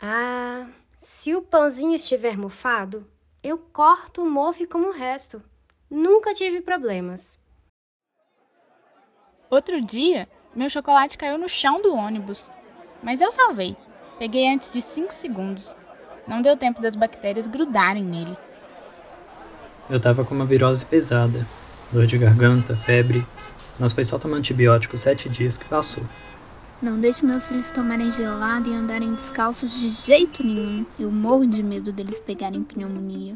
Ah, se o pãozinho estiver mofado, eu corto o mofo como o resto. Nunca tive problemas. Outro dia, meu chocolate caiu no chão do ônibus. Mas eu salvei. Peguei antes de 5 segundos. Não deu tempo das bactérias grudarem nele. Eu tava com uma virose pesada, dor de garganta, febre, mas foi só tomar antibiótico sete dias que passou. Não deixe meus filhos tomarem gelado e andarem descalços de jeito nenhum. Eu morro de medo deles pegarem pneumonia.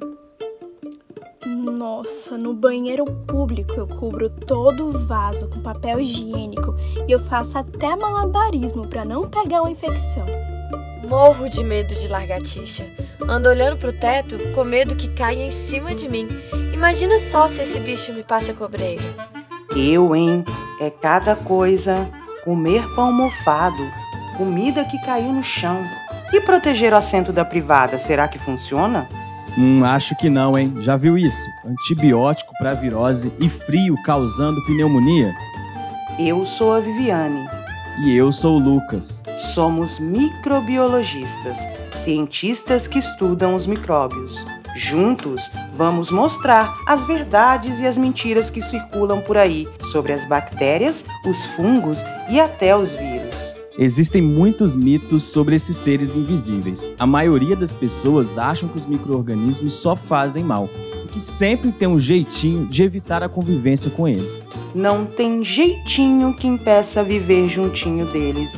Nossa, no banheiro público eu cubro todo o vaso com papel higiênico e eu faço até malabarismo para não pegar uma infecção. Morro de medo de lagartixa. Ando olhando pro teto com medo que caia em cima de mim. Imagina só se esse bicho me passa cobreiro. Eu, hein? É cada coisa. Comer pão mofado, comida que caiu no chão. E proteger o assento da privada, será que funciona? Hum, acho que não, hein? Já viu isso? Antibiótico para virose e frio causando pneumonia? Eu sou a Viviane. E eu sou o Lucas. Somos microbiologistas, cientistas que estudam os micróbios. Juntos, vamos mostrar as verdades e as mentiras que circulam por aí sobre as bactérias, os fungos e até os vírus. Existem muitos mitos sobre esses seres invisíveis. A maioria das pessoas acham que os micro-organismos só fazem mal e que sempre tem um jeitinho de evitar a convivência com eles. Não tem jeitinho que impeça viver juntinho deles.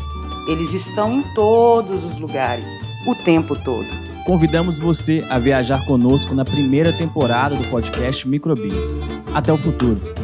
Eles estão em todos os lugares, o tempo todo. Convidamos você a viajar conosco na primeira temporada do podcast Microbios. Até o futuro!